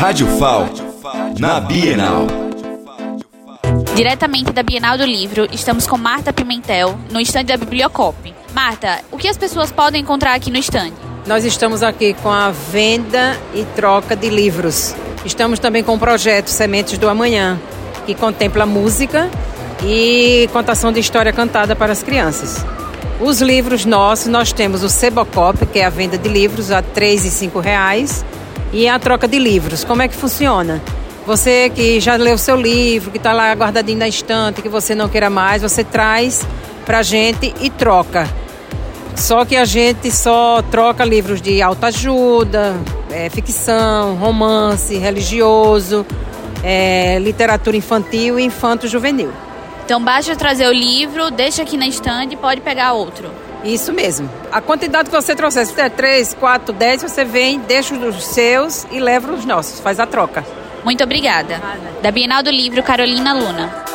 Rádio FAL, na Bienal. Diretamente da Bienal do Livro, estamos com Marta Pimentel, no estande da Bibliocop. Marta, o que as pessoas podem encontrar aqui no estande? Nós estamos aqui com a venda e troca de livros. Estamos também com o projeto Sementes do Amanhã, que contempla música e contação de história cantada para as crianças. Os livros nossos, nós temos o Sebocop, que é a venda de livros a R$ 3 e R$ reais, e a troca de livros. Como é que funciona? Você que já leu seu livro, que está lá guardadinho na estante, que você não queira mais, você traz para a gente e troca. Só que a gente só troca livros de autoajuda, é, ficção, romance, religioso, é, literatura infantil e infanto-juvenil. Então basta trazer o livro, deixa aqui na estande e pode pegar outro. Isso mesmo. A quantidade que você trouxer, se der 3, 4, 10, você vem, deixa os seus e leva os nossos, faz a troca. Muito obrigada. Da Bienal do Livro, Carolina Luna.